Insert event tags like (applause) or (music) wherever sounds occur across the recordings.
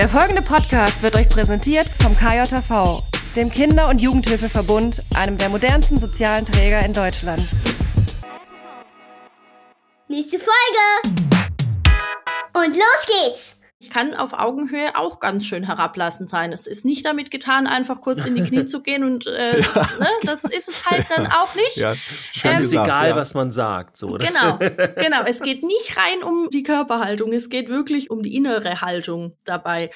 Der folgende Podcast wird euch präsentiert vom KJV, dem Kinder- und Jugendhilfeverbund, einem der modernsten sozialen Träger in Deutschland. Nächste Folge! Und los geht's! Ich kann auf Augenhöhe auch ganz schön herablassend sein. Es ist nicht damit getan, einfach kurz in die Knie zu gehen und äh, (laughs) ja. ne, das ist es halt dann auch nicht. Ja, ähm, ist egal, ja. was man sagt. So, genau, (laughs) genau. Es geht nicht rein um die Körperhaltung, es geht wirklich um die innere Haltung dabei.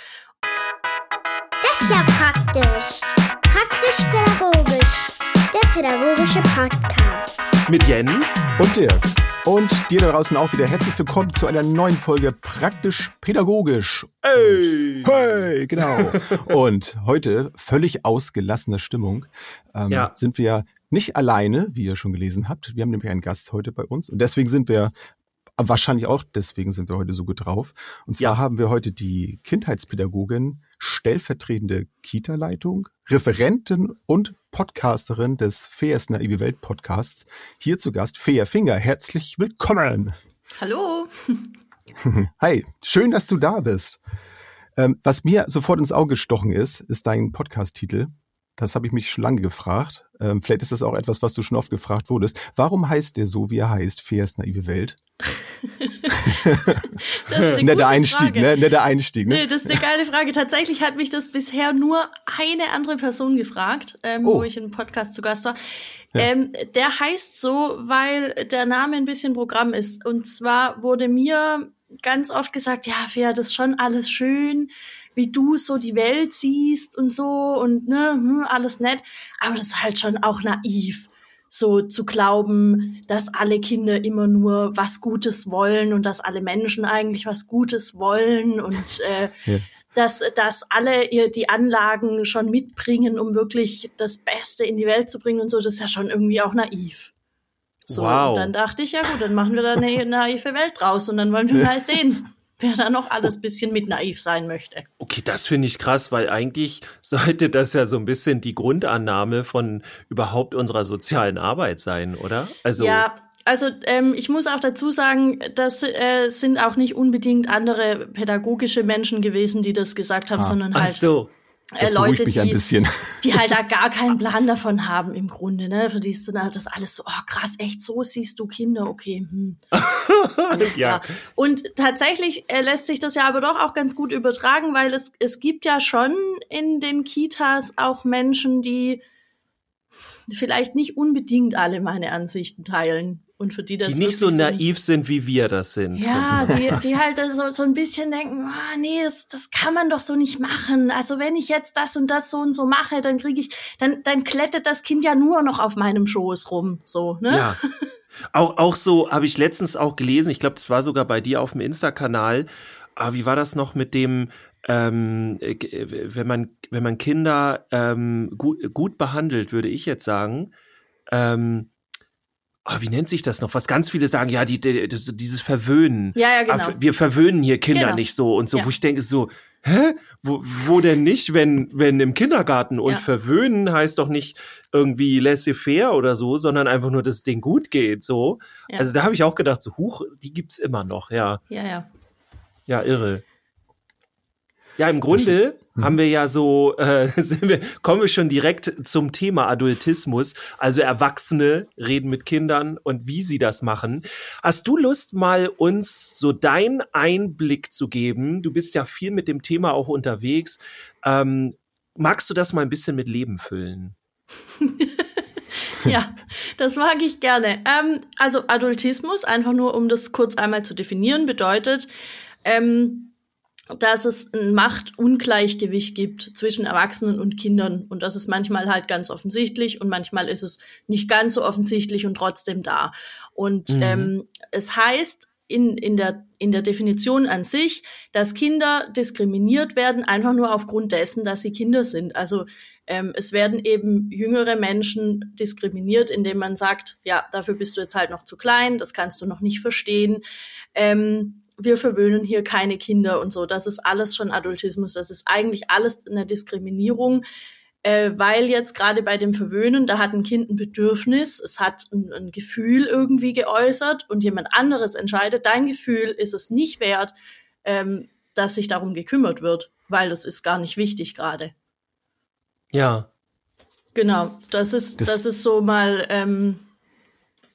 Das ist ja praktisch. Praktisch-pädagogisch. Der pädagogische Podcast. Mit Jens und Dirk. Und dir da draußen auch wieder herzlich willkommen zu einer neuen Folge Praktisch Pädagogisch. Hey! Hey, genau. Und heute völlig ausgelassene Stimmung. Ähm, ja. Sind wir nicht alleine, wie ihr schon gelesen habt. Wir haben nämlich einen Gast heute bei uns. Und deswegen sind wir wahrscheinlich auch deswegen sind wir heute so gut drauf. Und zwar ja. haben wir heute die Kindheitspädagogin, stellvertretende Kita-Leitung, Referentin und Podcasterin des Feas Naive Welt Podcasts hier zu Gast, Fea Finger. Herzlich willkommen. Hallo. (laughs) Hi, schön, dass du da bist. Ähm, was mir sofort ins Auge gestochen ist, ist dein Podcast-Titel. Das habe ich mich schon lange gefragt. Ähm, vielleicht ist das auch etwas, was du schon oft gefragt wurdest. Warum heißt der so, wie er heißt, Feas Naive Welt? (laughs) (laughs) Netter Einstieg, ne? Netter Einstieg, ne? Nee, das ist eine geile Frage. Tatsächlich hat mich das bisher nur eine andere Person gefragt, ähm, oh. wo ich im Podcast zu Gast war. Ja. Ähm, der heißt so, weil der Name ein bisschen Programm ist. Und zwar wurde mir ganz oft gesagt, ja, Fea, das schon alles schön wie du so die Welt siehst und so und ne, hm, alles nett. Aber das ist halt schon auch naiv, so zu glauben, dass alle Kinder immer nur was Gutes wollen und dass alle Menschen eigentlich was Gutes wollen und äh, ja. dass, dass alle ihr die Anlagen schon mitbringen, um wirklich das Beste in die Welt zu bringen und so. Das ist ja schon irgendwie auch naiv. So, wow. und dann dachte ich, ja gut, dann machen wir da eine naive Welt draus und dann wollen wir (laughs) mal sehen, wer da noch alles bisschen mit naiv sein möchte. Okay, das finde ich krass, weil eigentlich sollte das ja so ein bisschen die Grundannahme von überhaupt unserer sozialen Arbeit sein, oder? Also ja, also ähm, ich muss auch dazu sagen, das äh, sind auch nicht unbedingt andere pädagogische Menschen gewesen, die das gesagt haben, ah. sondern halt Ach so. Äh, Leute, die, die halt da gar (laughs) keinen Plan davon haben im Grunde, ne? Für die ist dann halt das alles so, oh krass, echt, so siehst du Kinder, okay. Hm. (laughs) Alles ja. klar. Und tatsächlich äh, lässt sich das ja aber doch auch ganz gut übertragen, weil es, es gibt ja schon in den Kitas auch Menschen, die vielleicht nicht unbedingt alle meine Ansichten teilen und für die das die nicht so naiv sind, wie wir das sind. Ja, die, die halt so, so ein bisschen denken, oh, nee, das, das kann man doch so nicht machen. Also wenn ich jetzt das und das so und so mache, dann kriege ich, dann, dann klettert das Kind ja nur noch auf meinem Schoß rum, so, ne? Ja. Auch, auch so habe ich letztens auch gelesen, ich glaube, das war sogar bei dir auf dem Insta-Kanal. Ah, wie war das noch mit dem, ähm, äh, wenn man, wenn man Kinder ähm, gut, gut behandelt, würde ich jetzt sagen, ähm, oh, wie nennt sich das noch? Was ganz viele sagen, ja, die, die, dieses Verwöhnen. Ja, ja, genau. Wir verwöhnen hier Kinder genau. nicht so und so, ja. wo ich denke so, hä? Wo, wo denn nicht, wenn, wenn im Kindergarten und ja. verwöhnen heißt doch nicht irgendwie laissez-faire oder so, sondern einfach nur, dass es denen gut geht, so. Ja. Also da habe ich auch gedacht, so, huch, die gibt's immer noch, ja. Ja, ja. Ja, irre. Ja, im Grunde haben wir ja so, äh, (laughs) sind wir, kommen wir schon direkt zum Thema Adultismus. Also Erwachsene reden mit Kindern und wie sie das machen. Hast du Lust, mal uns so deinen Einblick zu geben? Du bist ja viel mit dem Thema auch unterwegs. Ähm, magst du das mal ein bisschen mit Leben füllen? (laughs) ja, das mag ich gerne. Ähm, also Adultismus, einfach nur um das kurz einmal zu definieren, bedeutet, ähm, dass es ein Machtungleichgewicht gibt zwischen Erwachsenen und Kindern. Und das ist manchmal halt ganz offensichtlich und manchmal ist es nicht ganz so offensichtlich und trotzdem da. Und mhm. ähm, es heißt in, in, der, in der Definition an sich, dass Kinder diskriminiert werden, einfach nur aufgrund dessen, dass sie Kinder sind. Also ähm, es werden eben jüngere Menschen diskriminiert, indem man sagt, ja, dafür bist du jetzt halt noch zu klein, das kannst du noch nicht verstehen. Ähm, wir verwöhnen hier keine Kinder und so. Das ist alles schon Adultismus. Das ist eigentlich alles eine Diskriminierung, äh, weil jetzt gerade bei dem Verwöhnen, da hat ein Kind ein Bedürfnis, es hat ein, ein, Gefühl irgendwie geäußert und jemand anderes entscheidet, dein Gefühl ist es nicht wert, ähm, dass sich darum gekümmert wird, weil das ist gar nicht wichtig gerade. Ja. Genau, das ist, das, das ist so mal ähm,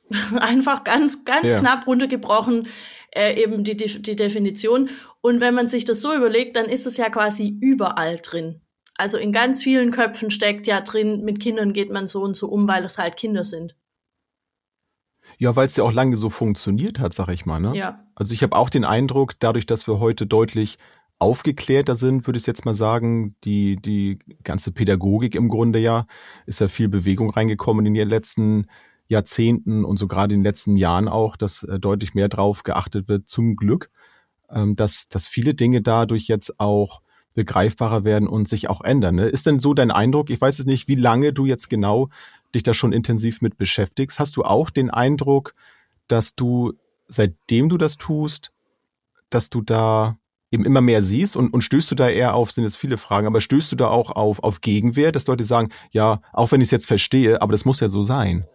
(laughs) einfach ganz, ganz ja. knapp runtergebrochen, äh, eben die, die, Definition. Und wenn man sich das so überlegt, dann ist es ja quasi überall drin. Also in ganz vielen Köpfen steckt ja drin, mit Kindern geht man so und so um, weil es halt Kinder sind. Ja, weil es ja auch lange so funktioniert hat, sag ich mal. Ne? Ja. Also ich habe auch den Eindruck, dadurch, dass wir heute deutlich aufgeklärter sind, würde ich jetzt mal sagen, die, die ganze Pädagogik im Grunde ja, ist ja viel Bewegung reingekommen in den letzten Jahrzehnten und so gerade in den letzten Jahren auch, dass äh, deutlich mehr drauf geachtet wird, zum Glück, ähm, dass, dass viele Dinge dadurch jetzt auch begreifbarer werden und sich auch ändern. Ne? Ist denn so dein Eindruck? Ich weiß jetzt nicht, wie lange du jetzt genau dich da schon intensiv mit beschäftigst. Hast du auch den Eindruck, dass du, seitdem du das tust, dass du da eben immer mehr siehst und, und stößt du da eher auf, sind jetzt viele Fragen, aber stößt du da auch auf, auf Gegenwehr, dass Leute sagen, ja, auch wenn ich es jetzt verstehe, aber das muss ja so sein?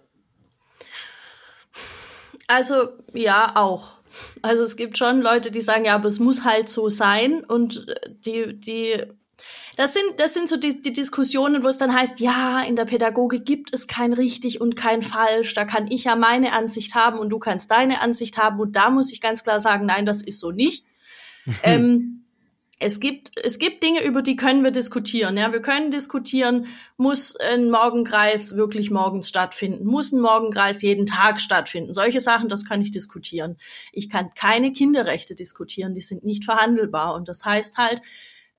Also ja, auch. Also es gibt schon Leute, die sagen, ja, aber es muss halt so sein und die, die das sind, das sind so die, die Diskussionen, wo es dann heißt, ja, in der Pädagogik gibt es kein richtig und kein falsch. Da kann ich ja meine Ansicht haben und du kannst deine Ansicht haben. Und da muss ich ganz klar sagen, nein, das ist so nicht. (laughs) ähm, es gibt, es gibt Dinge, über die können wir diskutieren. Ja, wir können diskutieren, muss ein Morgenkreis wirklich morgens stattfinden? Muss ein Morgenkreis jeden Tag stattfinden? Solche Sachen, das kann ich diskutieren. Ich kann keine Kinderrechte diskutieren, die sind nicht verhandelbar. Und das heißt halt,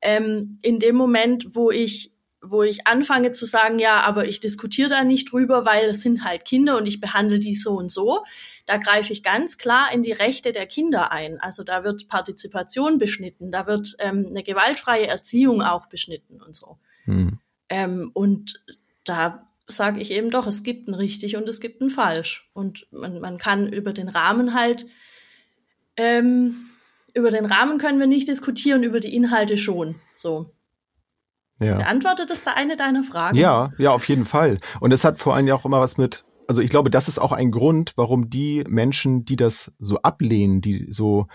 ähm, in dem Moment, wo ich wo ich anfange zu sagen, ja, aber ich diskutiere da nicht drüber, weil es sind halt Kinder und ich behandle die so und so, da greife ich ganz klar in die Rechte der Kinder ein. Also da wird Partizipation beschnitten, da wird ähm, eine gewaltfreie Erziehung auch beschnitten und so. Hm. Ähm, und da sage ich eben doch, es gibt ein richtig und es gibt ein falsch. Und man, man kann über den Rahmen halt, ähm, über den Rahmen können wir nicht diskutieren, über die Inhalte schon. So. Ja. Beantwortet das da eine deiner Fragen? Ja, ja, auf jeden Fall. Und es hat vor allem ja auch immer was mit, also ich glaube, das ist auch ein Grund, warum die Menschen, die das so ablehnen, die so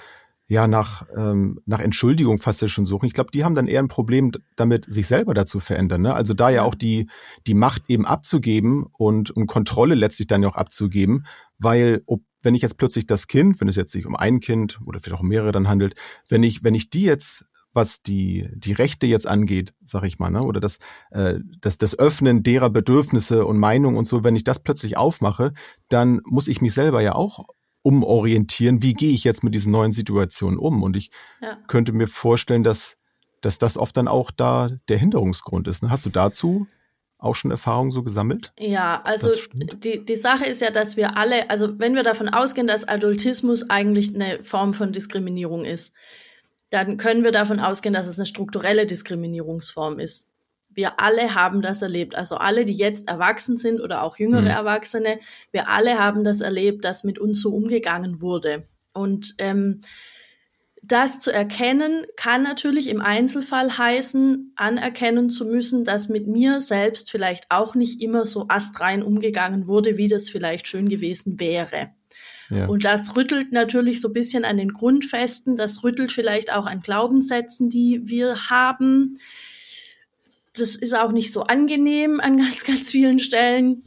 ja nach ähm, nach Entschuldigung fast schon suchen. Ich glaube, die haben dann eher ein Problem damit, sich selber dazu verändern. Ne? Also da ja auch die die Macht eben abzugeben und, und Kontrolle letztlich dann ja auch abzugeben, weil ob wenn ich jetzt plötzlich das Kind, wenn es jetzt sich um ein Kind oder vielleicht auch um mehrere dann handelt, wenn ich wenn ich die jetzt was die, die Rechte jetzt angeht, sag ich mal, ne? oder das, äh, das, das Öffnen derer Bedürfnisse und Meinungen und so, wenn ich das plötzlich aufmache, dann muss ich mich selber ja auch umorientieren, wie gehe ich jetzt mit diesen neuen Situationen um? Und ich ja. könnte mir vorstellen, dass, dass das oft dann auch da der Hinderungsgrund ist. Ne? Hast du dazu auch schon Erfahrungen so gesammelt? Ja, also die, die Sache ist ja, dass wir alle, also wenn wir davon ausgehen, dass Adultismus eigentlich eine Form von Diskriminierung ist, dann können wir davon ausgehen, dass es eine strukturelle Diskriminierungsform ist. Wir alle haben das erlebt. Also alle, die jetzt erwachsen sind oder auch jüngere mhm. Erwachsene, wir alle haben das erlebt, dass mit uns so umgegangen wurde. Und ähm, das zu erkennen, kann natürlich im Einzelfall heißen, anerkennen zu müssen, dass mit mir selbst vielleicht auch nicht immer so astrein umgegangen wurde, wie das vielleicht schön gewesen wäre. Und das rüttelt natürlich so ein bisschen an den Grundfesten, das rüttelt vielleicht auch an Glaubenssätzen, die wir haben. Das ist auch nicht so angenehm an ganz, (laughs) ganz vielen Stellen.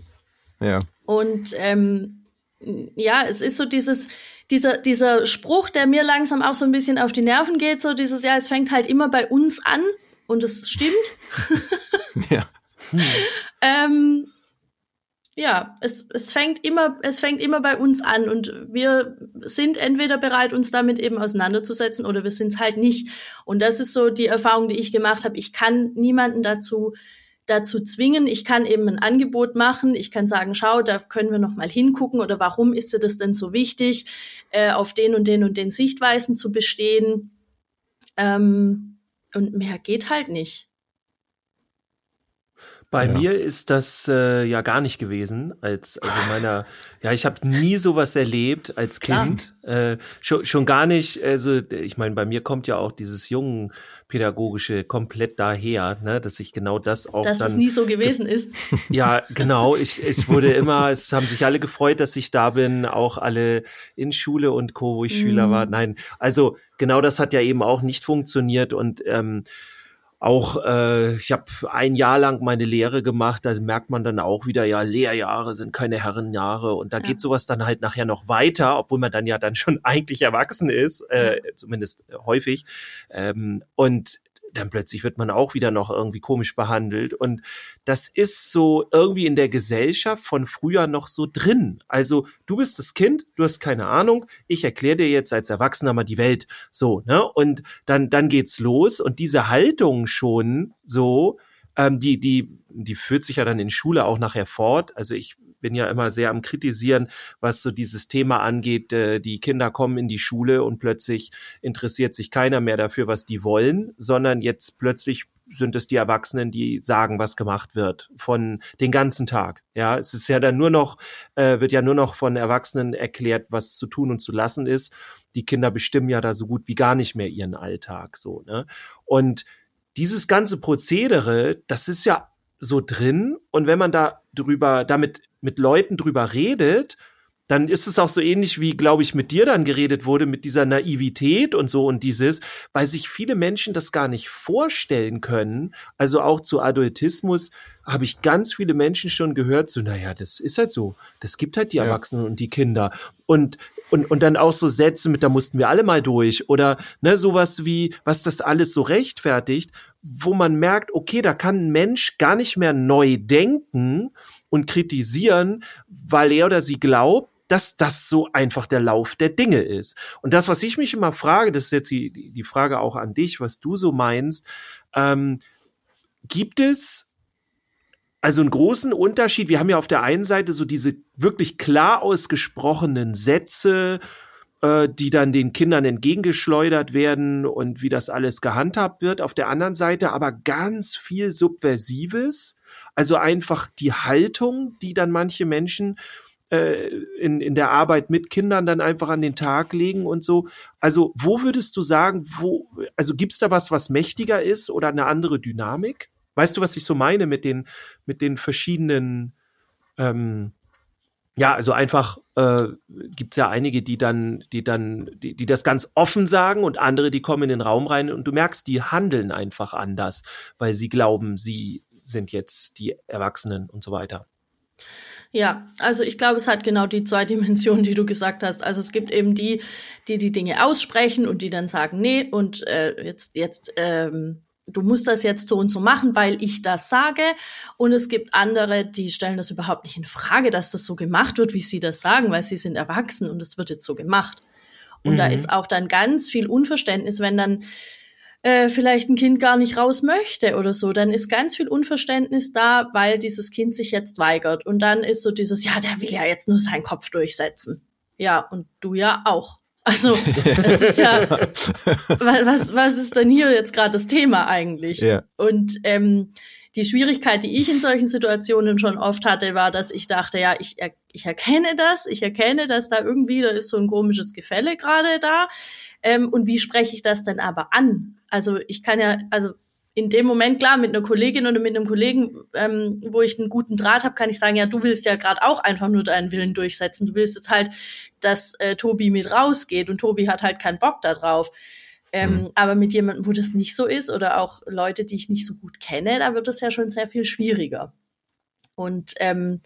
Ja. Und ähm, ja, es ist so dieses, dieser, dieser Spruch, der mir langsam auch so ein bisschen auf die Nerven geht, so dieses, ja, es fängt halt immer bei uns an und es stimmt. (laughs) ja. Hm. (laughs) ähm, ja, es, es fängt immer, es fängt immer bei uns an und wir sind entweder bereit, uns damit eben auseinanderzusetzen oder wir sind es halt nicht. Und das ist so die Erfahrung, die ich gemacht habe. Ich kann niemanden dazu dazu zwingen. Ich kann eben ein Angebot machen. Ich kann sagen, schau, da können wir noch mal hingucken oder warum ist dir das denn so wichtig, äh, auf den und den und den Sichtweisen zu bestehen. Ähm, und mehr geht halt nicht. Bei ja. mir ist das äh, ja gar nicht gewesen. Als also meiner, ja, ich habe nie sowas erlebt als Kind. Äh, schon, schon gar nicht. Also ich meine, bei mir kommt ja auch dieses jungen pädagogische komplett daher, ne, dass ich genau das auch dass dann, es nie so gewesen ist. Ja, genau. Ich, ich wurde immer, es haben sich alle gefreut, dass ich da bin, auch alle in Schule und Co, wo ich mhm. Schüler war. Nein, also genau das hat ja eben auch nicht funktioniert und ähm, auch äh, ich habe ein Jahr lang meine Lehre gemacht, da merkt man dann auch wieder, ja, Lehrjahre sind keine Herrenjahre und da ja. geht sowas dann halt nachher noch weiter, obwohl man dann ja dann schon (laughs) eigentlich erwachsen ist, äh, zumindest häufig. Ähm, und dann plötzlich wird man auch wieder noch irgendwie komisch behandelt. Und das ist so irgendwie in der Gesellschaft von früher noch so drin. Also du bist das Kind, du hast keine Ahnung, ich erkläre dir jetzt als Erwachsener mal die Welt. So, ne? Und dann, dann geht's los. Und diese Haltung schon so, ähm, die, die, die führt sich ja dann in Schule auch nachher fort. Also ich bin ja immer sehr am Kritisieren, was so dieses Thema angeht. Äh, die Kinder kommen in die Schule und plötzlich interessiert sich keiner mehr dafür, was die wollen, sondern jetzt plötzlich sind es die Erwachsenen, die sagen, was gemacht wird von den ganzen Tag. Ja, es ist ja dann nur noch, äh, wird ja nur noch von Erwachsenen erklärt, was zu tun und zu lassen ist. Die Kinder bestimmen ja da so gut wie gar nicht mehr ihren Alltag, so, ne? Und dieses ganze Prozedere, das ist ja so drin. Und wenn man da drüber, damit mit Leuten drüber redet, dann ist es auch so ähnlich wie, glaube ich, mit dir dann geredet wurde, mit dieser Naivität und so und dieses, weil sich viele Menschen das gar nicht vorstellen können. Also auch zu Adultismus habe ich ganz viele Menschen schon gehört, so, naja, das ist halt so. Das gibt halt die ja. Erwachsenen und die Kinder. Und, und, und dann auch so Sätze mit, da mussten wir alle mal durch. Oder ne, sowas wie, was das alles so rechtfertigt, wo man merkt, okay, da kann ein Mensch gar nicht mehr neu denken und kritisieren, weil er oder sie glaubt, dass das so einfach der Lauf der Dinge ist. Und das, was ich mich immer frage, das ist jetzt die, die Frage auch an dich, was du so meinst, ähm, gibt es also einen großen Unterschied? Wir haben ja auf der einen Seite so diese wirklich klar ausgesprochenen Sätze, äh, die dann den Kindern entgegengeschleudert werden und wie das alles gehandhabt wird. Auf der anderen Seite aber ganz viel Subversives, also einfach die Haltung, die dann manche Menschen äh, in, in der Arbeit mit Kindern dann einfach an den Tag legen und so. Also wo würdest du sagen, wo, also gibt's da was, was mächtiger ist oder eine andere Dynamik? Weißt du, was ich so meine mit den, mit den verschiedenen, ähm, ja, also einfach äh, gibt ja einige, die dann, die dann, die, die das ganz offen sagen und andere, die kommen in den Raum rein und du merkst, die handeln einfach anders, weil sie glauben, sie sind jetzt die Erwachsenen und so weiter. Ja, also ich glaube, es hat genau die zwei (laughs) Dimensionen, die du gesagt hast. Also es gibt eben die, die die Dinge aussprechen und die dann sagen, nee, und äh, jetzt, jetzt, ähm, du musst das jetzt so und so machen, weil ich das sage. Und es gibt andere, die stellen das überhaupt nicht in Frage, dass das so gemacht wird, wie sie das sagen, weil sie sind erwachsen und es wird jetzt so gemacht. Und mhm. da ist auch dann ganz viel Unverständnis, wenn dann äh, vielleicht ein Kind gar nicht raus möchte oder so, dann ist ganz viel Unverständnis da, weil dieses Kind sich jetzt weigert. Und dann ist so dieses, ja, der will ja jetzt nur seinen Kopf durchsetzen. Ja, und du ja auch. Also, (laughs) es ist ja, was, was ist denn hier jetzt gerade das Thema eigentlich? Ja. Und ähm, die Schwierigkeit, die ich in solchen Situationen schon oft hatte, war, dass ich dachte, ja, ich, ich erkenne das, ich erkenne, dass da irgendwie, da ist so ein komisches Gefälle gerade da. Ähm, und wie spreche ich das denn aber an? Also ich kann ja, also in dem Moment, klar, mit einer Kollegin oder mit einem Kollegen, ähm, wo ich einen guten Draht habe, kann ich sagen, ja, du willst ja gerade auch einfach nur deinen Willen durchsetzen. Du willst jetzt halt, dass äh, Tobi mit rausgeht und Tobi hat halt keinen Bock da drauf. Ähm, mhm. Aber mit jemandem, wo das nicht so ist oder auch Leute, die ich nicht so gut kenne, da wird es ja schon sehr viel schwieriger. Und ähm,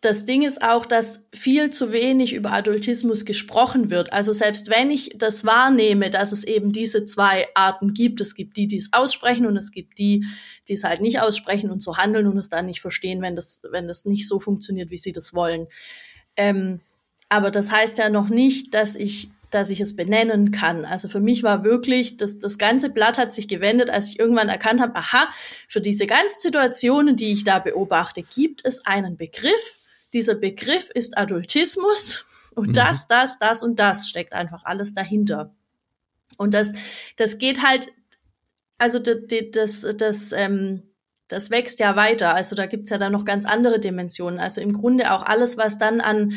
das Ding ist auch, dass viel zu wenig über Adultismus gesprochen wird. Also selbst wenn ich das wahrnehme, dass es eben diese zwei Arten gibt, es gibt die, die es aussprechen und es gibt die, die es halt nicht aussprechen und so handeln und es dann nicht verstehen, wenn das, wenn das nicht so funktioniert, wie sie das wollen. Ähm, aber das heißt ja noch nicht, dass ich dass ich es benennen kann. Also für mich war wirklich, das, das ganze Blatt hat sich gewendet, als ich irgendwann erkannt habe, aha, für diese ganzen Situationen, die ich da beobachte, gibt es einen Begriff, dieser Begriff ist Adultismus und mhm. das, das, das und das steckt einfach alles dahinter. Und das, das geht halt, also das, das, das ähm, das wächst ja weiter. Also da gibt's ja dann noch ganz andere Dimensionen. Also im Grunde auch alles, was dann an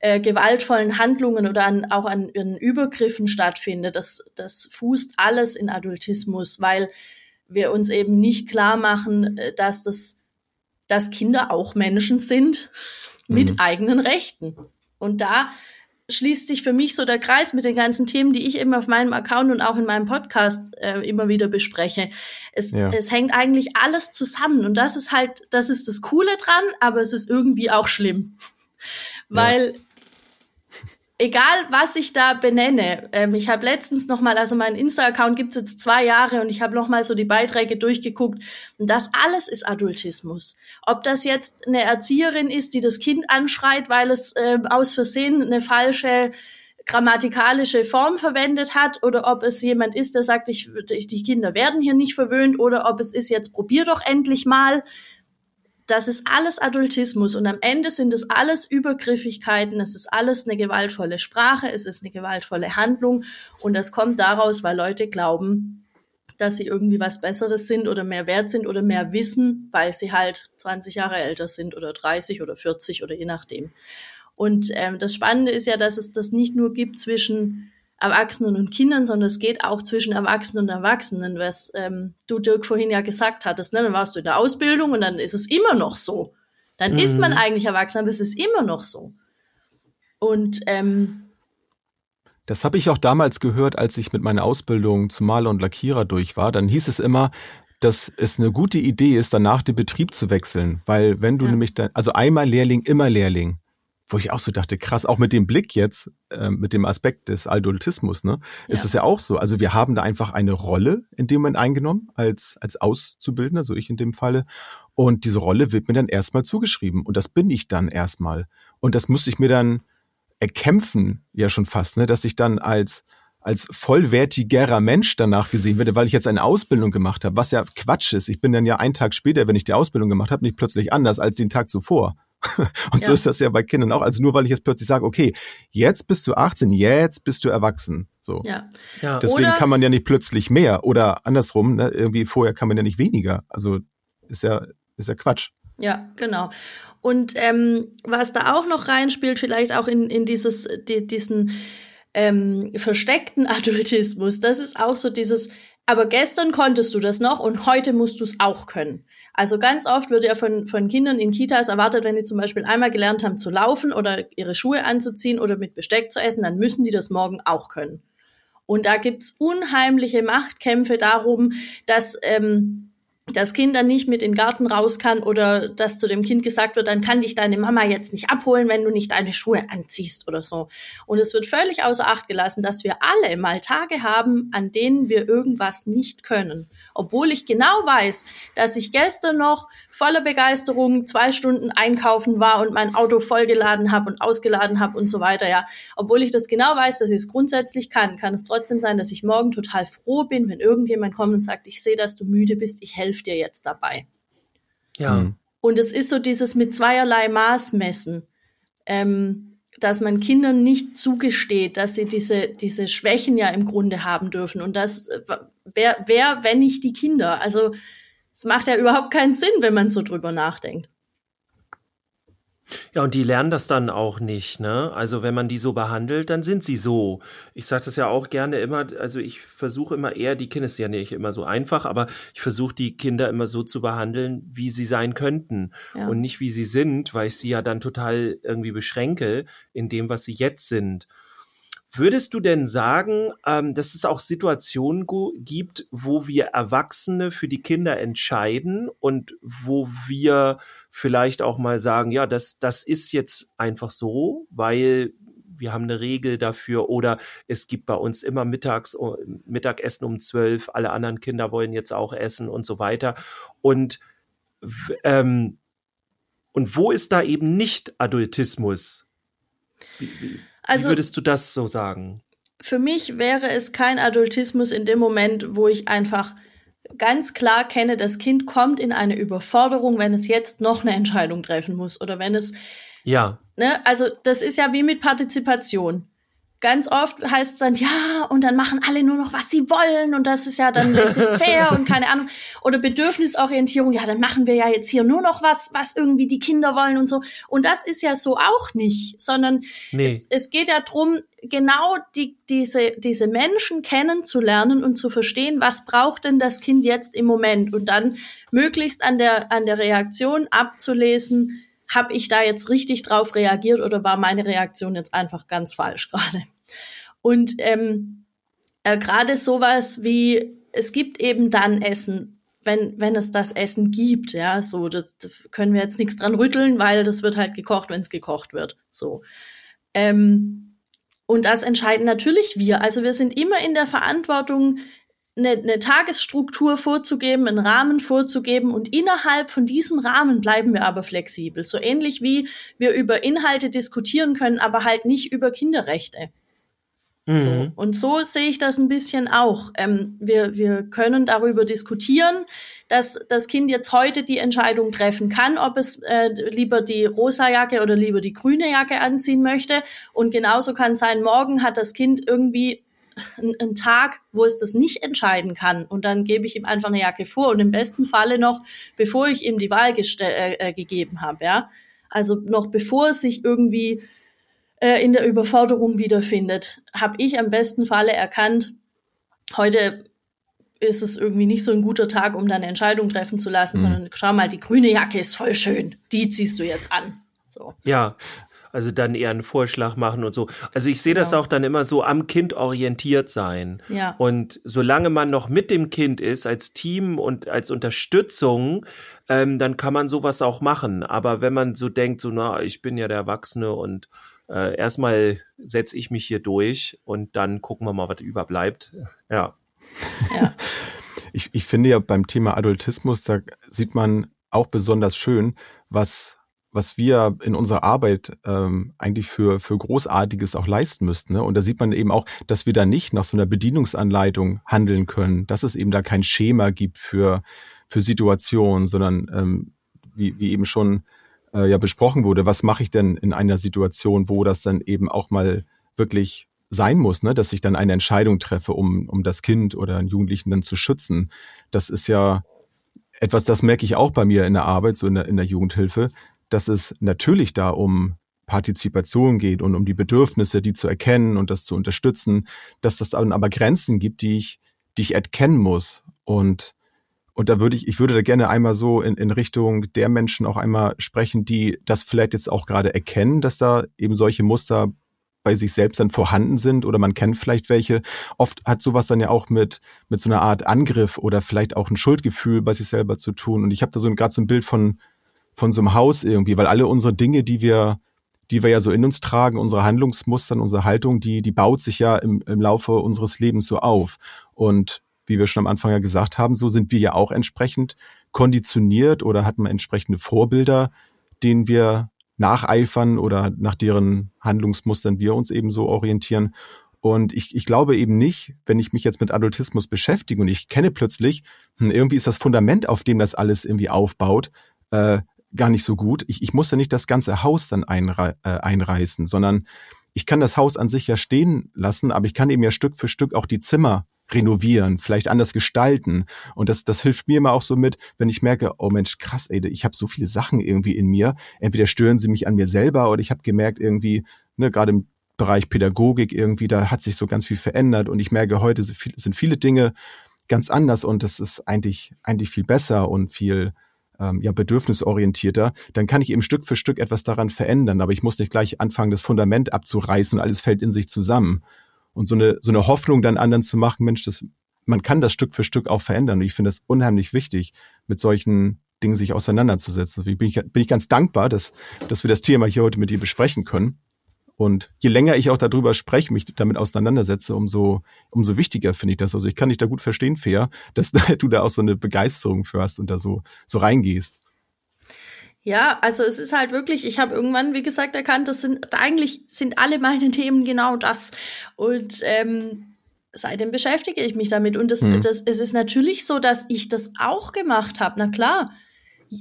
äh, gewaltvollen Handlungen oder an, auch an, an Übergriffen stattfindet, das, das fußt alles in Adultismus, weil wir uns eben nicht klar machen, äh, dass das, dass Kinder auch Menschen sind mit mhm. eigenen Rechten. Und da schließt sich für mich so der Kreis mit den ganzen Themen, die ich eben auf meinem Account und auch in meinem Podcast äh, immer wieder bespreche. Es, ja. es hängt eigentlich alles zusammen und das ist halt, das ist das Coole dran, aber es ist irgendwie auch schlimm. Weil ja egal was ich da benenne, ähm, ich habe letztens noch mal, also mein Insta-Account gibt's jetzt zwei Jahre und ich habe noch mal so die Beiträge durchgeguckt und das alles ist Adultismus. Ob das jetzt eine Erzieherin ist, die das Kind anschreit, weil es äh, aus Versehen eine falsche grammatikalische Form verwendet hat oder ob es jemand ist, der sagt, ich, die Kinder werden hier nicht verwöhnt oder ob es ist jetzt probier doch endlich mal das ist alles Adultismus und am Ende sind es alles Übergriffigkeiten, es ist alles eine gewaltvolle Sprache, es ist eine gewaltvolle Handlung und das kommt daraus, weil Leute glauben, dass sie irgendwie was Besseres sind oder mehr wert sind oder mehr wissen, weil sie halt 20 Jahre älter sind oder 30 oder 40 oder je nachdem. Und ähm, das Spannende ist ja, dass es das nicht nur gibt zwischen Erwachsenen und Kindern, sondern es geht auch zwischen Erwachsenen und Erwachsenen, was ähm, du Dirk vorhin ja gesagt hattest. Ne? Dann warst du in der Ausbildung und dann ist es immer noch so. Dann mhm. ist man mhm. eigentlich erwachsen, aber es ist immer noch so. Und ähm, das habe ich auch damals gehört, als ich mit meiner Ausbildung zum Maler und Lackierer durch war. Dann hieß es immer, dass es eine gute Idee ist, danach den Betrieb zu wechseln. Weil wenn du ja. nämlich, dann, also einmal Lehrling, immer Lehrling wo ich auch so dachte, krass, auch mit dem Blick jetzt, äh, mit dem Aspekt des Adultismus, ne, ja. ist es ja auch so. Also wir haben da einfach eine Rolle in dem Moment eingenommen, als, als Auszubildender, so ich in dem Falle. Und diese Rolle wird mir dann erstmal zugeschrieben. Und das bin ich dann erstmal. Und das muss ich mir dann erkämpfen, ja schon fast, ne, dass ich dann als, als vollwertigerer Mensch danach gesehen werde, weil ich jetzt eine Ausbildung gemacht habe, was ja Quatsch ist. Ich bin dann ja einen Tag später, wenn ich die Ausbildung gemacht habe, nicht plötzlich anders als den Tag zuvor. (laughs) Und ja. so ist das ja bei Kindern auch. Also nur weil ich jetzt plötzlich sage, okay, jetzt bist du 18, jetzt bist du erwachsen. So. Ja. ja. Deswegen oder kann man ja nicht plötzlich mehr oder andersrum, ne, irgendwie vorher kann man ja nicht weniger. Also ist ja, ist ja Quatsch. Ja, genau. Und ähm, was da auch noch reinspielt, vielleicht auch in, in dieses, die, diesen ähm, versteckten (laughs) Adultismus, das ist auch so dieses, aber gestern konntest du das noch und heute musst du es auch können. Also ganz oft wird ja von, von Kindern in Kitas erwartet, wenn die zum Beispiel einmal gelernt haben zu laufen oder ihre Schuhe anzuziehen oder mit Besteck zu essen, dann müssen die das morgen auch können. Und da gibt's unheimliche Machtkämpfe darum, dass ähm, das Kind dann nicht mit in den Garten raus kann oder dass zu dem Kind gesagt wird, dann kann dich deine Mama jetzt nicht abholen, wenn du nicht deine Schuhe anziehst oder so. Und es wird völlig außer Acht gelassen, dass wir alle mal Tage haben, an denen wir irgendwas nicht können. Obwohl ich genau weiß, dass ich gestern noch voller Begeisterung zwei Stunden einkaufen war und mein Auto vollgeladen habe und ausgeladen habe und so weiter, ja. Obwohl ich das genau weiß, dass ich es grundsätzlich kann, kann es trotzdem sein, dass ich morgen total froh bin, wenn irgendjemand kommt und sagt, ich sehe, dass du müde bist, ich helfe dir jetzt dabei. Ja. Mhm. Und es ist so dieses mit zweierlei Maß messen. Ähm, dass man Kindern nicht zugesteht, dass sie diese, diese Schwächen ja im Grunde haben dürfen. Und das, äh, wer, wer, wenn nicht die Kinder? Also, es macht ja überhaupt keinen Sinn, wenn man so drüber nachdenkt. Ja, und die lernen das dann auch nicht, ne? Also wenn man die so behandelt, dann sind sie so. Ich sage das ja auch gerne immer, also ich versuche immer eher, die Kinder ist ja nicht immer so einfach, aber ich versuche die Kinder immer so zu behandeln, wie sie sein könnten ja. und nicht wie sie sind, weil ich sie ja dann total irgendwie beschränke in dem, was sie jetzt sind. Würdest du denn sagen, ähm, dass es auch Situationen gibt, wo wir Erwachsene für die Kinder entscheiden und wo wir vielleicht auch mal sagen, ja, das, das ist jetzt einfach so, weil wir haben eine Regel dafür oder es gibt bei uns immer mittags Mittagessen um zwölf, alle anderen Kinder wollen jetzt auch essen und so weiter. Und ähm, und wo ist da eben nicht Adultismus? Wie, wie, also, Wie würdest du das so sagen? Für mich wäre es kein Adultismus in dem Moment, wo ich einfach ganz klar kenne, das Kind kommt in eine Überforderung, wenn es jetzt noch eine Entscheidung treffen muss oder wenn es ja. Ne, also das ist ja wie mit Partizipation. Ganz oft heißt es dann, ja, und dann machen alle nur noch, was sie wollen und das ist ja dann (laughs) fair und keine Ahnung. Oder Bedürfnisorientierung, ja, dann machen wir ja jetzt hier nur noch was, was irgendwie die Kinder wollen und so. Und das ist ja so auch nicht, sondern nee. es, es geht ja drum genau die, diese, diese Menschen kennenzulernen und zu verstehen, was braucht denn das Kind jetzt im Moment und dann möglichst an der, an der Reaktion abzulesen, habe ich da jetzt richtig drauf reagiert oder war meine Reaktion jetzt einfach ganz falsch (laughs) gerade? Und ähm, äh, gerade sowas wie, es gibt eben dann Essen, wenn, wenn es das Essen gibt, ja, so, das, können wir jetzt nichts dran rütteln, weil das wird halt gekocht, wenn es gekocht wird, so. Ähm, und das entscheiden natürlich wir. Also wir sind immer in der Verantwortung, eine, eine Tagesstruktur vorzugeben, einen Rahmen vorzugeben und innerhalb von diesem Rahmen bleiben wir aber flexibel. So ähnlich wie wir über Inhalte diskutieren können, aber halt nicht über Kinderrechte. Mhm. So. Und so sehe ich das ein bisschen auch. Ähm, wir, wir können darüber diskutieren, dass das Kind jetzt heute die Entscheidung treffen kann, ob es äh, lieber die rosa Jacke oder lieber die grüne Jacke anziehen möchte. Und genauso kann sein, morgen hat das Kind irgendwie einen Tag, wo es das nicht entscheiden kann und dann gebe ich ihm einfach eine Jacke vor und im besten Falle noch, bevor ich ihm die Wahl äh, äh, gegeben habe, ja. Also noch bevor es sich irgendwie äh, in der Überforderung wiederfindet, habe ich am besten Falle erkannt, heute ist es irgendwie nicht so ein guter Tag, um dann eine Entscheidung treffen zu lassen, mhm. sondern schau mal, die grüne Jacke ist voll schön, die ziehst du jetzt an. So. Ja, also dann eher einen Vorschlag machen und so. Also ich sehe genau. das auch dann immer so am Kind orientiert sein. Ja. Und solange man noch mit dem Kind ist, als Team und als Unterstützung, ähm, dann kann man sowas auch machen. Aber wenn man so denkt, so, na, ich bin ja der Erwachsene und äh, erstmal setze ich mich hier durch und dann gucken wir mal, was überbleibt. (laughs) Ja. ja. Ich, ich finde ja beim Thema Adultismus, da sieht man auch besonders schön, was was wir in unserer Arbeit ähm, eigentlich für, für Großartiges auch leisten müssten. Ne? Und da sieht man eben auch, dass wir da nicht nach so einer Bedienungsanleitung handeln können, dass es eben da kein Schema gibt für, für Situationen, sondern ähm, wie, wie eben schon äh, ja besprochen wurde, was mache ich denn in einer Situation, wo das dann eben auch mal wirklich sein muss, ne? dass ich dann eine Entscheidung treffe, um, um das Kind oder einen Jugendlichen dann zu schützen. Das ist ja etwas, das merke ich auch bei mir in der Arbeit, so in der, in der Jugendhilfe, dass es natürlich da um Partizipation geht und um die Bedürfnisse, die zu erkennen und das zu unterstützen, dass das dann aber Grenzen gibt, die ich, die ich erkennen muss. Und, und da würde ich, ich würde da gerne einmal so in, in Richtung der Menschen auch einmal sprechen, die das vielleicht jetzt auch gerade erkennen, dass da eben solche Muster bei sich selbst dann vorhanden sind oder man kennt vielleicht welche. Oft hat sowas dann ja auch mit, mit so einer Art Angriff oder vielleicht auch ein Schuldgefühl bei sich selber zu tun. Und ich habe da so gerade so ein Bild von, von so einem Haus irgendwie, weil alle unsere Dinge, die wir, die wir ja so in uns tragen, unsere Handlungsmuster, unsere Haltung, die, die baut sich ja im, im Laufe unseres Lebens so auf. Und wie wir schon am Anfang ja gesagt haben, so sind wir ja auch entsprechend konditioniert oder hatten wir entsprechende Vorbilder, denen wir nacheifern oder nach deren Handlungsmustern wir uns eben so orientieren. Und ich, ich glaube eben nicht, wenn ich mich jetzt mit Adultismus beschäftige und ich kenne plötzlich, hm, irgendwie ist das Fundament, auf dem das alles irgendwie aufbaut, äh, gar nicht so gut. Ich, ich muss ja nicht das ganze Haus dann einre äh, einreißen, sondern ich kann das Haus an sich ja stehen lassen, aber ich kann eben ja Stück für Stück auch die Zimmer renovieren, vielleicht anders gestalten. Und das, das hilft mir immer auch so mit, wenn ich merke, oh Mensch, krass, ey, ich habe so viele Sachen irgendwie in mir. Entweder stören sie mich an mir selber oder ich habe gemerkt, irgendwie, ne, gerade im Bereich Pädagogik irgendwie, da hat sich so ganz viel verändert und ich merke, heute sind viele Dinge ganz anders und das ist eigentlich, eigentlich viel besser und viel, ähm, ja, bedürfnisorientierter, dann kann ich eben Stück für Stück etwas daran verändern. Aber ich muss nicht gleich anfangen, das Fundament abzureißen und alles fällt in sich zusammen. Und so eine, so eine Hoffnung dann anderen zu machen, Mensch, das, man kann das Stück für Stück auch verändern. Und ich finde es unheimlich wichtig, mit solchen Dingen sich auseinanderzusetzen. Deswegen bin ich, bin ich ganz dankbar, dass, dass wir das Thema hier heute mit dir besprechen können. Und je länger ich auch darüber spreche, mich damit auseinandersetze, umso, umso wichtiger finde ich das. Also ich kann dich da gut verstehen, Fair, (laughs) dass du da auch so eine Begeisterung für hast und da so, so reingehst. Ja, also es ist halt wirklich, ich habe irgendwann, wie gesagt, erkannt, das sind eigentlich sind alle meine (laughs) Themen genau das. Und ähm, seitdem beschäftige ich mich damit. Und das, mhm. das, es ist natürlich so, dass ich das auch gemacht habe. Na klar,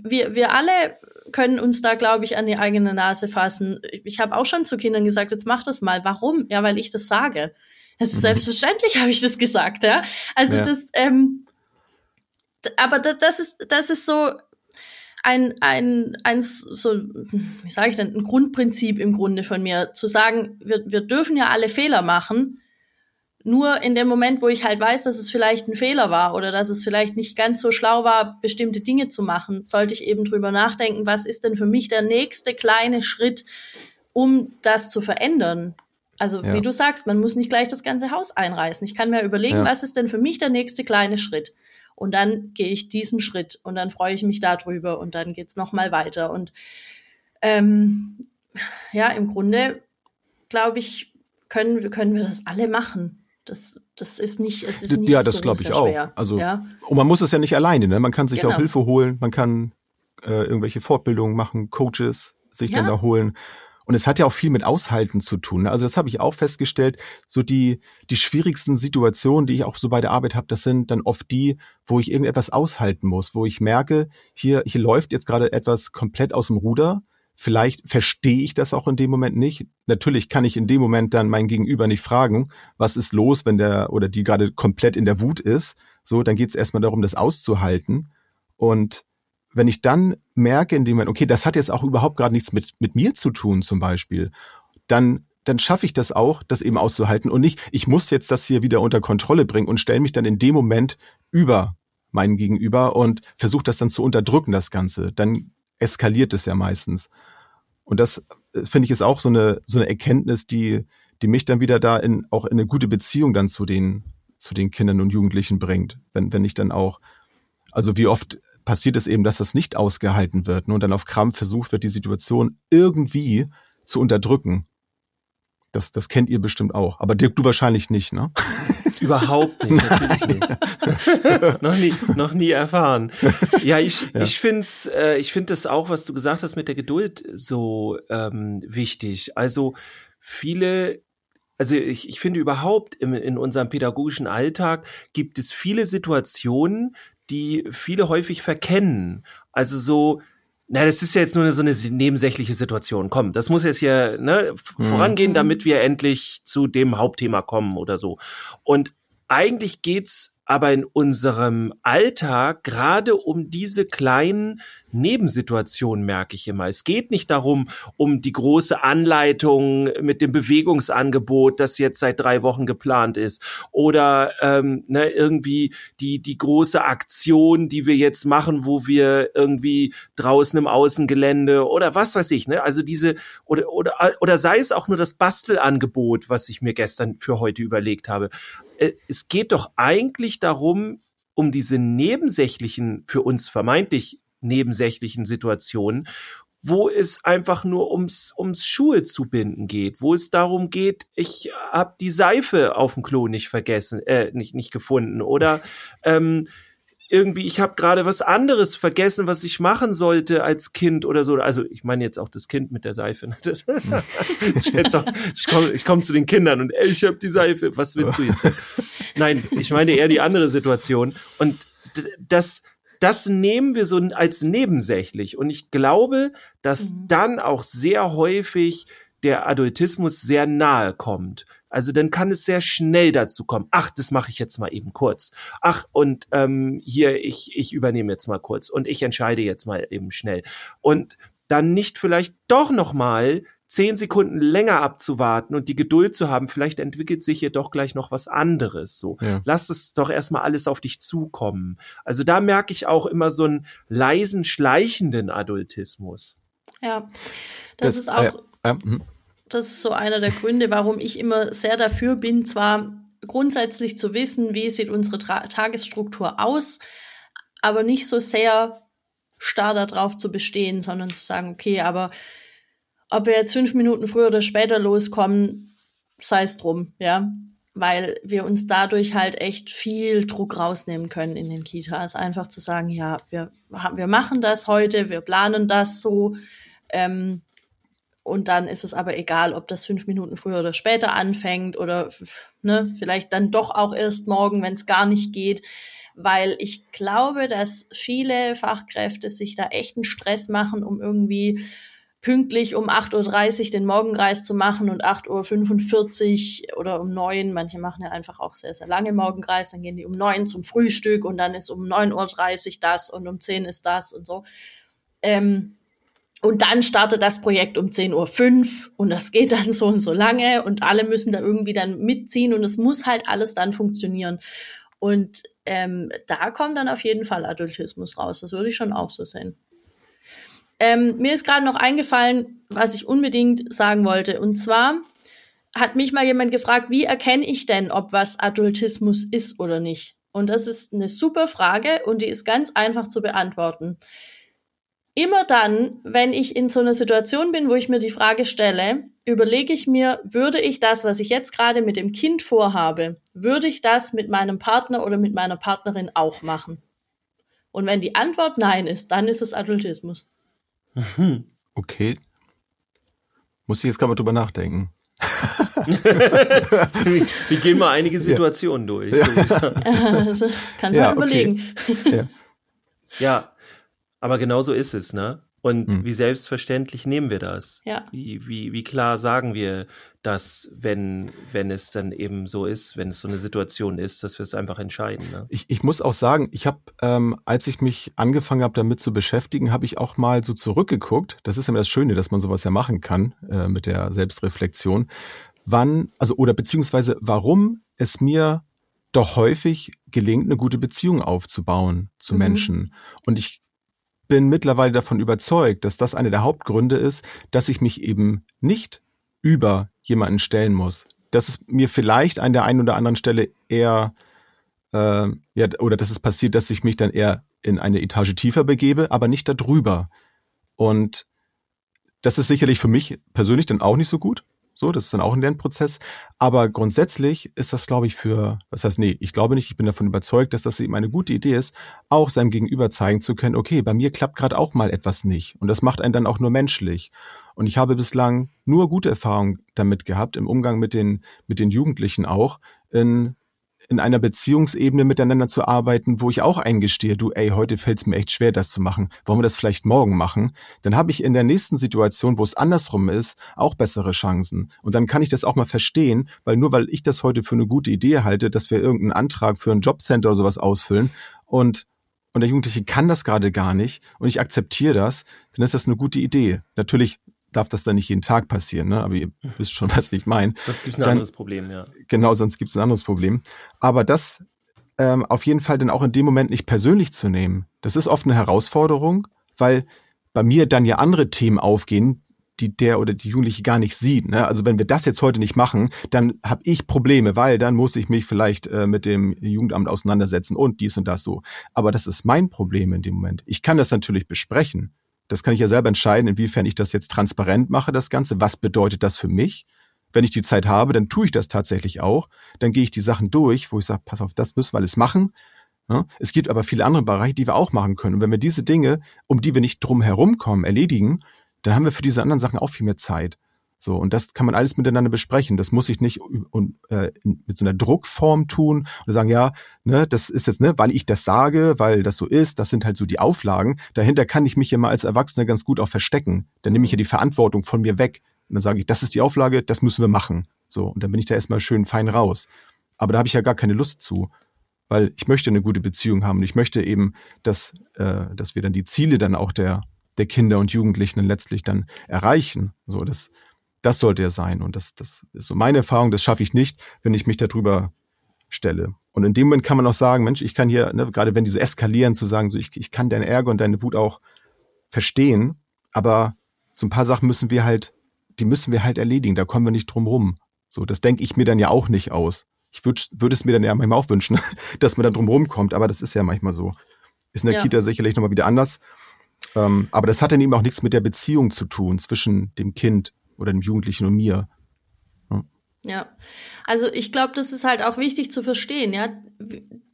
wir, wir alle können uns da, glaube ich, an die eigene Nase fassen. Ich habe auch schon zu Kindern gesagt, jetzt mach das mal. Warum? Ja, weil ich das sage. Mhm. selbstverständlich habe ich das gesagt, ja. Also ja. das, ähm, aber das, das ist, das ist so ein, ein, ein so, wie sage ich denn, ein Grundprinzip im Grunde von mir, zu sagen, wir, wir dürfen ja alle Fehler machen, nur in dem Moment, wo ich halt weiß, dass es vielleicht ein Fehler war oder dass es vielleicht nicht ganz so schlau war, bestimmte Dinge zu machen, sollte ich eben drüber nachdenken, was ist denn für mich der nächste kleine Schritt, um das zu verändern. Also ja. wie du sagst, man muss nicht gleich das ganze Haus einreißen. Ich kann mir überlegen, ja. was ist denn für mich der nächste kleine Schritt? Und dann gehe ich diesen Schritt und dann freue ich mich darüber und dann geht's noch mal weiter. Und ähm, ja, im Grunde glaube ich, können, können wir das alle machen. Das, das ist nicht, es ist nicht Ja, das so glaube ich auch. Schwer. Also, ja? und man muss es ja nicht alleine, ne? Man kann sich genau. auch Hilfe holen, man kann äh, irgendwelche Fortbildungen machen, Coaches sich ja. dann da holen. Und es hat ja auch viel mit Aushalten zu tun. Ne? Also das habe ich auch festgestellt. So die, die schwierigsten Situationen, die ich auch so bei der Arbeit habe, das sind dann oft die, wo ich irgendetwas aushalten muss, wo ich merke, hier, hier läuft jetzt gerade etwas komplett aus dem Ruder Vielleicht verstehe ich das auch in dem Moment nicht. Natürlich kann ich in dem Moment dann mein Gegenüber nicht fragen, was ist los, wenn der oder die gerade komplett in der Wut ist. So, dann geht es erstmal darum, das auszuhalten. Und wenn ich dann merke in dem Moment, okay, das hat jetzt auch überhaupt gerade nichts mit, mit mir zu tun, zum Beispiel, dann dann schaffe ich das auch, das eben auszuhalten und nicht, ich muss jetzt das hier wieder unter Kontrolle bringen und stelle mich dann in dem Moment über meinen Gegenüber und versuche das dann zu unterdrücken, das Ganze. Dann eskaliert es ja meistens. Und das äh, finde ich ist auch so eine, so eine Erkenntnis, die, die mich dann wieder da in, auch in eine gute Beziehung dann zu den, zu den Kindern und Jugendlichen bringt. Wenn, wenn ich dann auch, also wie oft passiert es eben, dass das nicht ausgehalten wird ne, und dann auf Krampf versucht wird, die Situation irgendwie zu unterdrücken. Das, das kennt ihr bestimmt auch. Aber Dirk, du wahrscheinlich nicht, ne? (laughs) Überhaupt nicht, natürlich nicht. (laughs) noch nie, noch nie erfahren. Ja, ich, ja. ich finde äh, ich finde das auch, was du gesagt hast mit der Geduld so ähm, wichtig. Also viele also ich, ich finde überhaupt im, in unserem pädagogischen Alltag gibt es viele Situationen, die viele häufig verkennen. Also so, na, das ist ja jetzt nur so eine nebensächliche Situation. Komm, das muss jetzt hier ne, mhm. vorangehen, damit wir endlich zu dem Hauptthema kommen oder so. Und eigentlich geht's aber in unserem Alltag gerade um diese kleinen Nebensituationen merke ich immer. Es geht nicht darum, um die große Anleitung mit dem Bewegungsangebot, das jetzt seit drei Wochen geplant ist, oder ähm, ne, irgendwie die die große Aktion, die wir jetzt machen, wo wir irgendwie draußen im Außengelände oder was weiß ich. Ne? Also diese oder oder oder sei es auch nur das Bastelangebot, was ich mir gestern für heute überlegt habe. Äh, es geht doch eigentlich darum, um diese nebensächlichen, für uns vermeintlich nebensächlichen Situationen, wo es einfach nur ums, ums Schuhe zu binden geht, wo es darum geht, ich habe die Seife auf dem Klo nicht vergessen, äh, nicht, nicht gefunden oder (laughs) ähm, irgendwie, ich habe gerade was anderes vergessen, was ich machen sollte als Kind oder so. Also ich meine jetzt auch das Kind mit der Seife. Ne? Das, (laughs) das auch, ich komme ich komm zu den Kindern und ey, ich habe die Seife. Was willst du jetzt? Nein, ich meine eher die andere Situation. Und das, das nehmen wir so als nebensächlich. Und ich glaube, dass mhm. dann auch sehr häufig der Adultismus sehr nahe kommt. Also dann kann es sehr schnell dazu kommen. Ach, das mache ich jetzt mal eben kurz. Ach, und ähm, hier, ich, ich übernehme jetzt mal kurz und ich entscheide jetzt mal eben schnell. Und dann nicht vielleicht doch noch mal zehn Sekunden länger abzuwarten und die Geduld zu haben, vielleicht entwickelt sich hier doch gleich noch was anderes. So, ja. lass es doch erstmal alles auf dich zukommen. Also da merke ich auch immer so einen leisen, schleichenden Adultismus. Ja, das, das ist auch. Äh, äh, das ist so einer der Gründe, warum ich immer sehr dafür bin, zwar grundsätzlich zu wissen, wie sieht unsere Tra Tagesstruktur aus, aber nicht so sehr starr darauf zu bestehen, sondern zu sagen, okay, aber ob wir jetzt fünf Minuten früher oder später loskommen, sei es drum, ja. Weil wir uns dadurch halt echt viel Druck rausnehmen können in den Kitas. Einfach zu sagen, ja, wir, wir machen das heute, wir planen das so. Ähm, und dann ist es aber egal, ob das fünf Minuten früher oder später anfängt oder ne, vielleicht dann doch auch erst morgen, wenn es gar nicht geht. weil ich glaube, dass viele Fachkräfte sich da echten Stress machen, um irgendwie pünktlich um 8.30 Uhr den Morgenkreis zu machen und 8.45 Uhr oder um 9, manche machen ja einfach auch sehr, sehr lange Morgenkreis, dann gehen die um 9 zum Frühstück und dann ist um 9.30 Uhr das und um 10 ist das und so. Ähm, und dann startet das Projekt um 10.05 Uhr und das geht dann so und so lange und alle müssen da irgendwie dann mitziehen und es muss halt alles dann funktionieren. Und ähm, da kommt dann auf jeden Fall Adultismus raus. Das würde ich schon auch so sehen. Ähm, mir ist gerade noch eingefallen, was ich unbedingt sagen wollte. Und zwar hat mich mal jemand gefragt, wie erkenne ich denn, ob was Adultismus ist oder nicht? Und das ist eine super Frage und die ist ganz einfach zu beantworten. Immer dann, wenn ich in so einer Situation bin, wo ich mir die Frage stelle, überlege ich mir, würde ich das, was ich jetzt gerade mit dem Kind vorhabe, würde ich das mit meinem Partner oder mit meiner Partnerin auch machen? Und wenn die Antwort nein ist, dann ist es Adultismus. Okay. Muss ich jetzt gerade mal drüber nachdenken. (laughs) wir, gehen mal einige Situationen ja. durch. So (laughs) also, kannst ja, mal überlegen. Okay. Ja. ja, aber genau so ist es, ne? Und hm. wie selbstverständlich nehmen wir das? Ja. Wie, wie, wie klar sagen wir das, wenn, wenn es dann eben so ist, wenn es so eine Situation ist, dass wir es einfach entscheiden? Ne? Ich, ich muss auch sagen, ich habe, ähm, als ich mich angefangen habe, damit zu beschäftigen, habe ich auch mal so zurückgeguckt. Das ist immer das Schöne, dass man sowas ja machen kann äh, mit der Selbstreflexion. Wann, also oder beziehungsweise warum es mir doch häufig gelingt, eine gute Beziehung aufzubauen zu mhm. Menschen. Und ich bin mittlerweile davon überzeugt, dass das einer der Hauptgründe ist, dass ich mich eben nicht über jemanden stellen muss. Dass es mir vielleicht an der einen oder anderen Stelle eher, äh, ja, oder dass es passiert, dass ich mich dann eher in eine Etage tiefer begebe, aber nicht darüber. Und das ist sicherlich für mich persönlich dann auch nicht so gut. So, das ist dann auch ein Lernprozess. Aber grundsätzlich ist das, glaube ich, für, was heißt, nee, ich glaube nicht, ich bin davon überzeugt, dass das eben eine gute Idee ist, auch seinem Gegenüber zeigen zu können, okay, bei mir klappt gerade auch mal etwas nicht. Und das macht einen dann auch nur menschlich. Und ich habe bislang nur gute Erfahrungen damit gehabt, im Umgang mit den, mit den Jugendlichen auch, in in einer Beziehungsebene miteinander zu arbeiten, wo ich auch eingestehe, du, ey, heute fällt es mir echt schwer, das zu machen. Wollen wir das vielleicht morgen machen? Dann habe ich in der nächsten Situation, wo es andersrum ist, auch bessere Chancen. Und dann kann ich das auch mal verstehen, weil nur weil ich das heute für eine gute Idee halte, dass wir irgendeinen Antrag für ein Jobcenter oder sowas ausfüllen und und der Jugendliche kann das gerade gar nicht und ich akzeptiere das, dann ist das eine gute Idee. Natürlich darf das dann nicht jeden Tag passieren, ne? aber ihr wisst schon, (laughs) was ich meine. Sonst gibt es ein dann, anderes Problem, ja. Genau, sonst gibt es ein anderes Problem. Aber das ähm, auf jeden Fall dann auch in dem Moment nicht persönlich zu nehmen, das ist oft eine Herausforderung, weil bei mir dann ja andere Themen aufgehen, die der oder die Jugendliche gar nicht sieht. Ne? Also wenn wir das jetzt heute nicht machen, dann habe ich Probleme, weil dann muss ich mich vielleicht äh, mit dem Jugendamt auseinandersetzen und dies und das so. Aber das ist mein Problem in dem Moment. Ich kann das natürlich besprechen. Das kann ich ja selber entscheiden, inwiefern ich das jetzt transparent mache, das Ganze. Was bedeutet das für mich? Wenn ich die Zeit habe, dann tue ich das tatsächlich auch. Dann gehe ich die Sachen durch, wo ich sage, pass auf, das müssen wir alles machen. Es gibt aber viele andere Bereiche, die wir auch machen können. Und wenn wir diese Dinge, um die wir nicht drum herum kommen, erledigen, dann haben wir für diese anderen Sachen auch viel mehr Zeit. So, und das kann man alles miteinander besprechen. Das muss ich nicht und, äh, mit so einer Druckform tun und sagen, ja, ne, das ist jetzt, ne, weil ich das sage, weil das so ist, das sind halt so die Auflagen. Dahinter kann ich mich ja mal als Erwachsener ganz gut auch verstecken. Dann nehme ich ja die Verantwortung von mir weg. Und dann sage ich, das ist die Auflage, das müssen wir machen. So, und dann bin ich da erstmal schön fein raus. Aber da habe ich ja gar keine Lust zu. Weil ich möchte eine gute Beziehung haben und ich möchte eben, dass, äh, dass wir dann die Ziele dann auch der, der Kinder und Jugendlichen dann letztlich dann erreichen. So, das, das sollte er sein. Und das, das ist so meine Erfahrung, das schaffe ich nicht, wenn ich mich darüber stelle. Und in dem Moment kann man auch sagen, Mensch, ich kann hier, ne, gerade wenn diese eskalieren, zu sagen, so ich, ich kann deinen Ärger und deine Wut auch verstehen, aber so ein paar Sachen müssen wir halt, die müssen wir halt erledigen, da kommen wir nicht drum rum. So, das denke ich mir dann ja auch nicht aus. Ich würde würd es mir dann ja manchmal auch wünschen, (laughs) dass man da drum rumkommt, aber das ist ja manchmal so. Ist in der ja. Kita sicherlich nochmal wieder anders. Ähm, aber das hat dann eben auch nichts mit der Beziehung zu tun zwischen dem Kind oder dem Jugendlichen und mir. Ja, ja. also ich glaube, das ist halt auch wichtig zu verstehen, ja.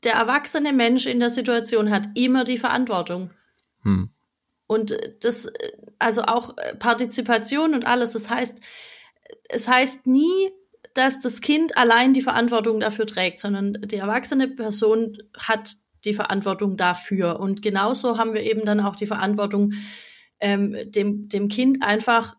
Der erwachsene Mensch in der Situation hat immer die Verantwortung. Hm. Und das, also auch Partizipation und alles, das heißt, es heißt nie, dass das Kind allein die Verantwortung dafür trägt, sondern die erwachsene Person hat die Verantwortung dafür. Und genauso haben wir eben dann auch die Verantwortung, ähm, dem, dem Kind einfach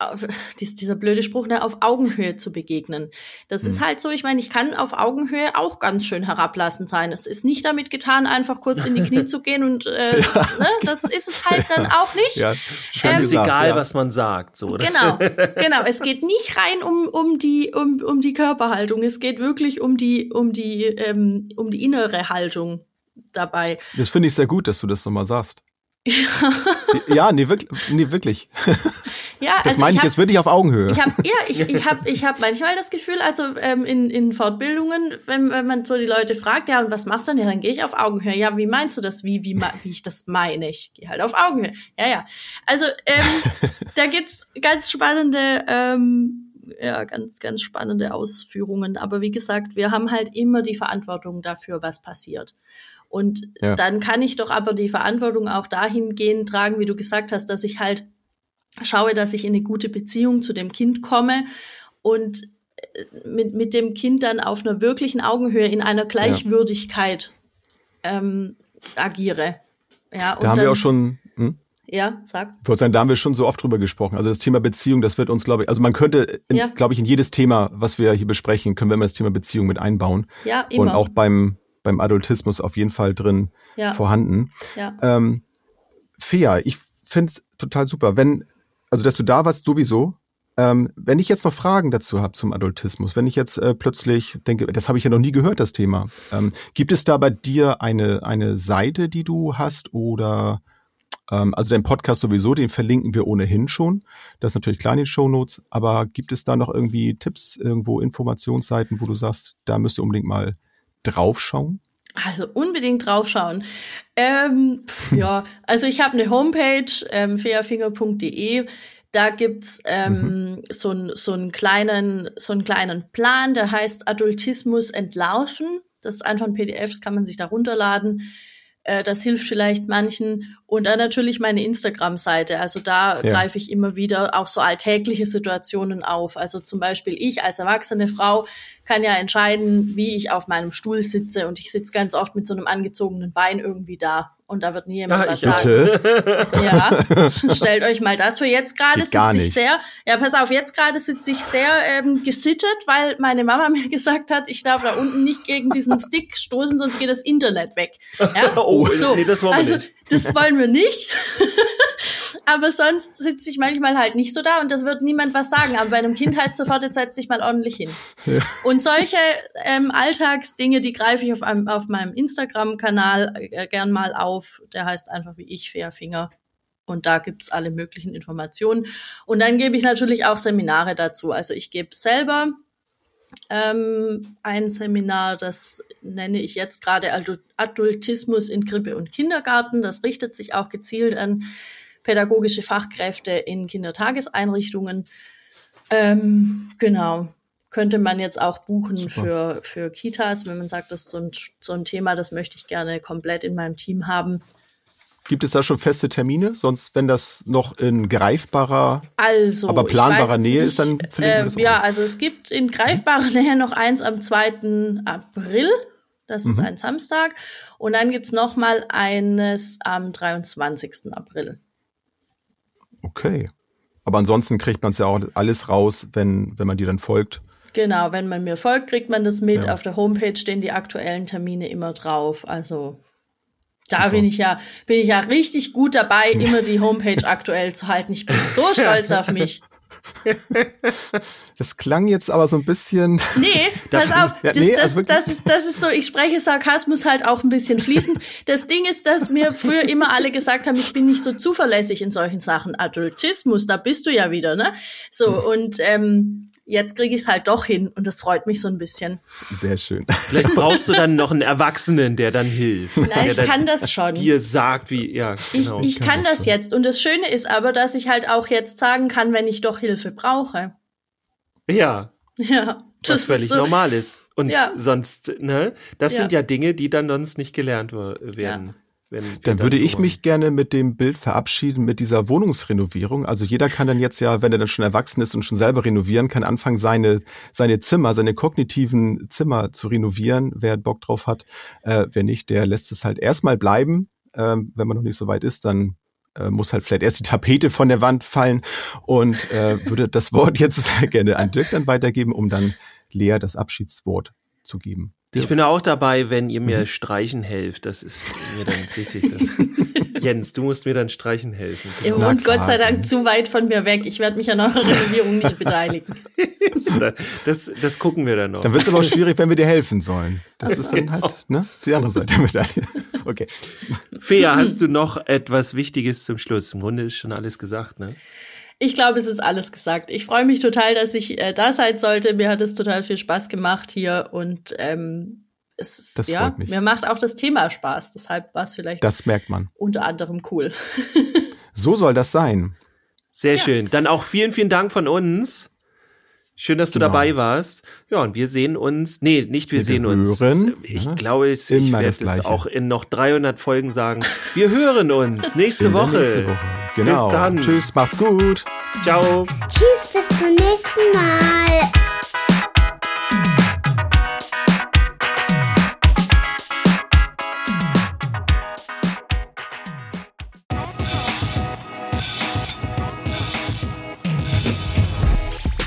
auf, (laughs) dieser blöde Spruch, ne, auf Augenhöhe zu begegnen. Das mhm. ist halt so, ich meine, ich kann auf Augenhöhe auch ganz schön herablassend sein. Es ist nicht damit getan, einfach kurz in die Knie zu gehen und äh, (laughs) ja. ne, das ist es halt dann auch nicht. Ja, ähm, ist egal, ja. was man sagt. So, genau, (laughs) genau. Es geht nicht rein um, um, die, um, um die Körperhaltung. Es geht wirklich um die, um die, ähm, um die innere Haltung dabei. Das finde ich sehr gut, dass du das nochmal sagst. Ja, ja nee, wirklich. Nee, wirklich. Ja, das also meine ich, hab, jetzt wirklich auf Augenhöhe. Ich hab, ja, ich, ich habe ich hab manchmal das Gefühl, also ähm, in, in Fortbildungen, wenn, wenn man so die Leute fragt, ja, und was machst du denn? Ja, dann gehe ich auf Augenhöhe. Ja, wie meinst du das? Wie, wie, wie ich das meine? Ich gehe halt auf Augenhöhe. Ja, ja. Also ähm, (laughs) da gibt's ganz spannende ähm, ja, ganz, ganz spannende Ausführungen. Aber wie gesagt, wir haben halt immer die Verantwortung dafür, was passiert. Und ja. dann kann ich doch aber die Verantwortung auch dahingehend tragen, wie du gesagt hast, dass ich halt schaue, dass ich in eine gute Beziehung zu dem Kind komme und äh, mit, mit dem Kind dann auf einer wirklichen Augenhöhe in einer Gleichwürdigkeit ja. ähm, agiere. Ja, da haben dann, wir auch schon. Hm? Ja, sag. Ich wollte sagen, da haben wir schon so oft drüber gesprochen. Also das Thema Beziehung, das wird uns, glaube ich, also man könnte, ja. glaube ich, in jedes Thema, was wir hier besprechen, können wir immer das Thema Beziehung mit einbauen. Ja, immer. Und auch beim, beim Adultismus auf jeden Fall drin ja. vorhanden. Ja. Ähm, Fea, ich finde es total super. Wenn, also dass du da warst, sowieso. Ähm, wenn ich jetzt noch Fragen dazu habe zum Adultismus, wenn ich jetzt äh, plötzlich denke, das habe ich ja noch nie gehört, das Thema. Ähm, gibt es da bei dir eine, eine Seite, die du hast oder ähm, also den Podcast sowieso, den verlinken wir ohnehin schon. Das ist natürlich klar in den Show Notes, aber gibt es da noch irgendwie Tipps, irgendwo Informationsseiten, wo du sagst, da müsst ihr unbedingt mal draufschauen? Also unbedingt draufschauen. Ähm, ja, (laughs) also ich habe eine Homepage, ähm, fairfinger.de. Da gibt's ähm, mhm. so, so, einen kleinen, so einen kleinen Plan, der heißt Adultismus entlarven. Das ist einfach ein PDF, das kann man sich da runterladen. Äh, das hilft vielleicht manchen. Und dann natürlich meine Instagram-Seite. Also da ja. greife ich immer wieder auch so alltägliche Situationen auf. Also zum Beispiel ich als erwachsene Frau kann ja entscheiden, wie ich auf meinem Stuhl sitze. Und ich sitze ganz oft mit so einem angezogenen Bein irgendwie da und da wird nie jemand ah, was sagen. Ja, stellt euch mal das für jetzt gerade sitze ich sehr, ja pass auf, jetzt gerade sitze ich sehr ähm, gesittet, weil meine Mama (laughs) mir gesagt hat, ich darf da unten nicht gegen diesen Stick stoßen, sonst geht das Internet weg. Ja? (laughs) oh, so. nee, das wollen wir also, nicht. Das wollen wir nicht. (laughs) aber sonst sitze ich manchmal halt nicht so da und das wird niemand was sagen. Aber bei einem Kind heißt sofort, jetzt setz dich mal ordentlich hin. Ja. Und solche ähm, Alltagsdinge, die greife ich auf, einem, auf meinem Instagram-Kanal äh, gern mal auf. Der heißt einfach wie ich, Fairfinger. Und da gibt's alle möglichen Informationen. Und dann gebe ich natürlich auch Seminare dazu. Also ich gebe selber ähm, ein Seminar, das nenne ich jetzt gerade Adultismus in Krippe und Kindergarten. Das richtet sich auch gezielt an pädagogische Fachkräfte in Kindertageseinrichtungen. Ähm, genau. Könnte man jetzt auch buchen für, für Kitas, wenn man sagt, das ist so ein, so ein Thema, das möchte ich gerne komplett in meinem Team haben. Gibt es da schon feste Termine? Sonst, wenn das noch in greifbarer, also, aber planbarer Nähe nicht, ist, dann äh, Ja, also es gibt in greifbarer Nähe noch eins am 2. April. Das ist mhm. ein Samstag. Und dann gibt's noch mal eines am 23. April. Okay. Aber ansonsten kriegt man es ja auch alles raus, wenn, wenn man dir dann folgt. Genau, wenn man mir folgt, kriegt man das mit. Ja. Auf der Homepage stehen die aktuellen Termine immer drauf. Also da bin ich ja, bin ich ja richtig gut dabei, immer die Homepage aktuell zu halten. Ich bin so (laughs) stolz auf mich. (laughs) Das klang jetzt aber so ein bisschen. Nee, (laughs) pass auf. Ja, nee, das, also das, ist, das ist so, ich spreche Sarkasmus halt auch ein bisschen fließend. Das Ding ist, dass mir früher immer alle gesagt haben, ich bin nicht so zuverlässig in solchen Sachen. Adultismus, da bist du ja wieder, ne? So, hm. und ähm, jetzt kriege ich es halt doch hin und das freut mich so ein bisschen. Sehr schön. Vielleicht (laughs) brauchst du dann noch einen Erwachsenen, der dann hilft. Nein, ich kann das schon. Dir sagt, wie, ja, genau. Ich, ich kann, kann das, das jetzt. Und das Schöne ist aber, dass ich halt auch jetzt sagen kann, wenn ich doch Hilfe brauche. Ja. Ja. Das was völlig so, normal ist. Und ja. sonst, ne? Das ja. sind ja Dinge, die dann sonst nicht gelernt werden. Ja. Dann würde ich mich gerne mit dem Bild verabschieden, mit dieser Wohnungsrenovierung. Also jeder kann dann jetzt ja, wenn er dann schon erwachsen ist und schon selber renovieren kann, anfangen, seine, seine Zimmer, seine kognitiven Zimmer zu renovieren. Wer Bock drauf hat, äh, wer nicht, der lässt es halt erstmal bleiben. Ähm, wenn man noch nicht so weit ist, dann äh, muss halt vielleicht erst die Tapete von der Wand fallen und äh, würde das Wort jetzt (laughs) gerne an Dirk dann weitergeben, um dann Lea das Abschiedswort zu geben. Ich bin auch dabei, wenn ihr mir mhm. streichen helft. Das ist mir dann wichtig. Dass, (laughs) Jens, du musst mir dann streichen helfen. Genau. Ihr wohnt Gott sei Dank zu weit von mir weg. Ich werde mich an eurer Renovierung nicht beteiligen. (laughs) das, das gucken wir dann noch. Dann wird es aber auch (laughs) schwierig, wenn wir dir helfen sollen. Das ist dann genau. halt ne, die andere Seite der Medaille. Okay. Fea, hast du noch etwas Wichtiges zum Schluss? Im Grunde ist schon alles gesagt, ne? Ich glaube, es ist alles gesagt. Ich freue mich total, dass ich äh, da sein sollte. Mir hat es total viel Spaß gemacht hier und ähm, es ist, das ja, mich. mir macht auch das Thema Spaß. Deshalb war es vielleicht das merkt man. unter anderem cool. (laughs) so soll das sein. Sehr ja. schön. Dann auch vielen, vielen Dank von uns. Schön, dass du genau. dabei warst. Ja, und wir sehen uns. Nee, nicht wir, wir sehen hören. uns. Ich ja, glaube, ich, ich werde es auch in noch 300 Folgen sagen. Wir hören uns (laughs) nächste Woche. nächste Woche. Genau. Bis dann. Tschüss, macht's gut. Ciao. Tschüss, bis zum nächsten Mal.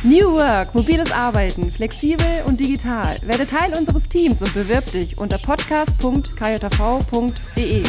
New Work, mobiles Arbeiten, flexibel und digital. Werde Teil unseres Teams und bewirb dich unter podcast.kjv.de.